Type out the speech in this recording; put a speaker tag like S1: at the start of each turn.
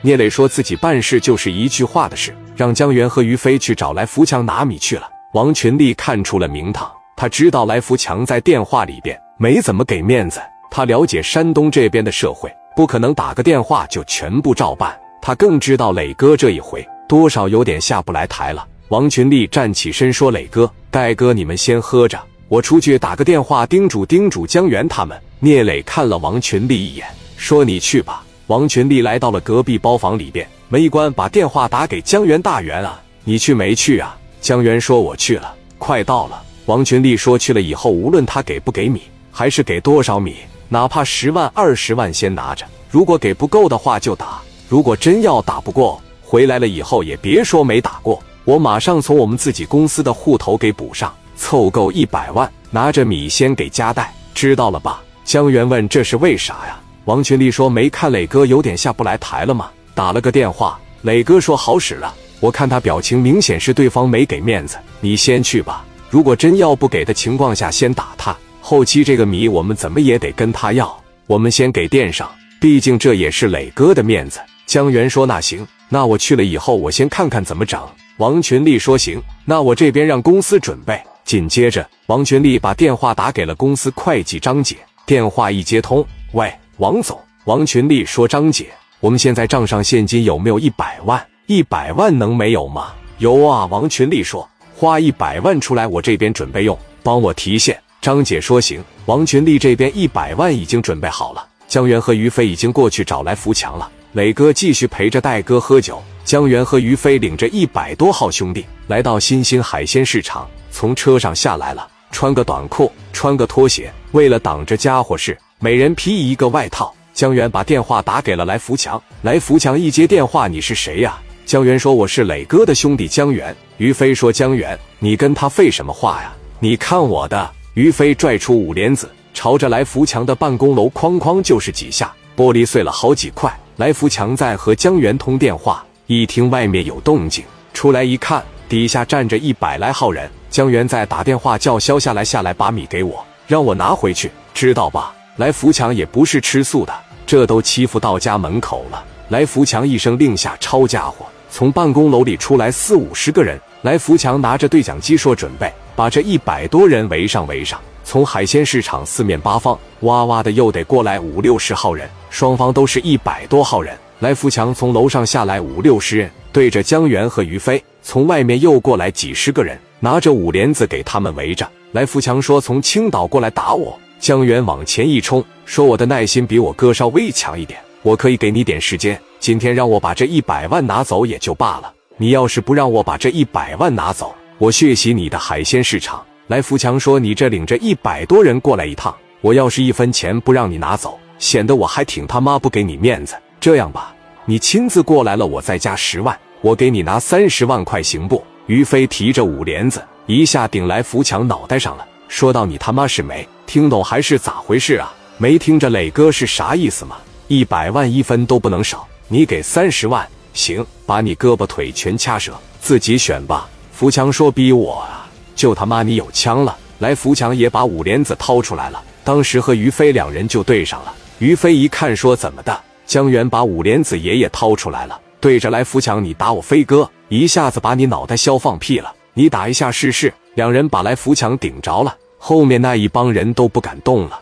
S1: 聂磊说自己办事就是一句话的事，让江源和于飞去找来福强拿米去了。王群力看出了名堂，他知道来福强在电话里边没怎么给面子，他了解山东这边的社会，不可能打个电话就全部照办。他更知道磊哥这一回多少有点下不来台了。王群力站起身说：“磊哥、戴哥，你们先喝着，我出去打个电话叮嘱叮嘱江源他们。”聂磊看了王群力一眼，说：“你去吧。”王群力来到了隔壁包房里边，门一关，把电话打给江源大元啊，你去没去啊？江源说我去了，快到了。王群力说去了以后，无论他给不给米，还是给多少米，哪怕十万二十万先拿着，如果给不够的话就打，如果真要打不过，回来了以后也别说没打过，我马上从我们自己公司的户头给补上，凑够一百万，拿着米先给家带，知道了吧？江源问这是为啥呀？王群力说：“没看磊哥有点下不来台了吗？打了个电话，磊哥说好使了。我看他表情，明显是对方没给面子。你先去吧。如果真要不给的情况下，先打他。后期这个米我们怎么也得跟他要。我们先给垫上，毕竟这也是磊哥的面子。”江源说：“那行，那我去了以后，我先看看怎么整。”王群力说：“行，那我这边让公司准备。”紧接着，王群力把电话打给了公司会计张姐。电话一接通，喂。王总，王群力说：“张姐，我们现在账上现金有没有一百万？一百万能没有吗？”有啊。王群力说：“花一百万出来，我这边准备用，帮我提现。”张姐说：“行。”王群力这边一百万已经准备好了。江源和于飞已经过去找来扶墙了。磊哥继续陪着戴哥喝酒。江源和于飞领着一百多号兄弟来到新兴海鲜市场，从车上下来了，穿个短裤，穿个拖鞋，为了挡着家伙事。每人披一个外套。江源把电话打给了来福强。来福强一接电话：“你是谁呀？”江源说：“我是磊哥的兄弟江源。”于飞说：“江源，你跟他废什么话呀？你看我的！”于飞拽出五莲子，朝着来福强的办公楼哐哐就是几下，玻璃碎了好几块。来福强在和江源通电话，一听外面有动静，出来一看，底下站着一百来号人。江源在打电话叫肖下来，下来把米给我，让我拿回去，知道吧？来福强也不是吃素的，这都欺负到家门口了。来福强一声令下，抄家伙，从办公楼里出来四五十个人。来福强拿着对讲机说：“准备把这一百多人围上，围上。”从海鲜市场四面八方，哇哇的又得过来五六十号人，双方都是一百多号人。来福强从楼上下来五六十人，对着江源和于飞，从外面又过来几十个人，拿着五帘子给他们围着。来福强说：“从青岛过来打我。”江源往前一冲，说：“我的耐心比我哥稍微强一点，我可以给你点时间。今天让我把这一百万拿走也就罢了，你要是不让我把这一百万拿走，我血洗你的海鲜市场。”来福强说：“你这领着一百多人过来一趟，我要是一分钱不让你拿走，显得我还挺他妈不给你面子。这样吧，你亲自过来了，我再加十万，我给你拿三十万块，行不？”于飞提着五帘子，一下顶来福强脑袋上了，说道：“你他妈是没。”听懂还是咋回事啊？没听着磊哥是啥意思吗？一百万一分都不能少，你给三十万行，把你胳膊腿全掐折，自己选吧。福强说：“逼我啊，就他妈你有枪了！”来，福强也把五莲子掏出来了，当时和于飞两人就对上了。于飞一看说：“怎么的？”江源把五莲子爷爷掏出来了，对着来福强：“你打我飞哥，一下子把你脑袋削放屁了，你打一下试试。”两人把来福强顶着了。后面那一帮人都不敢动了。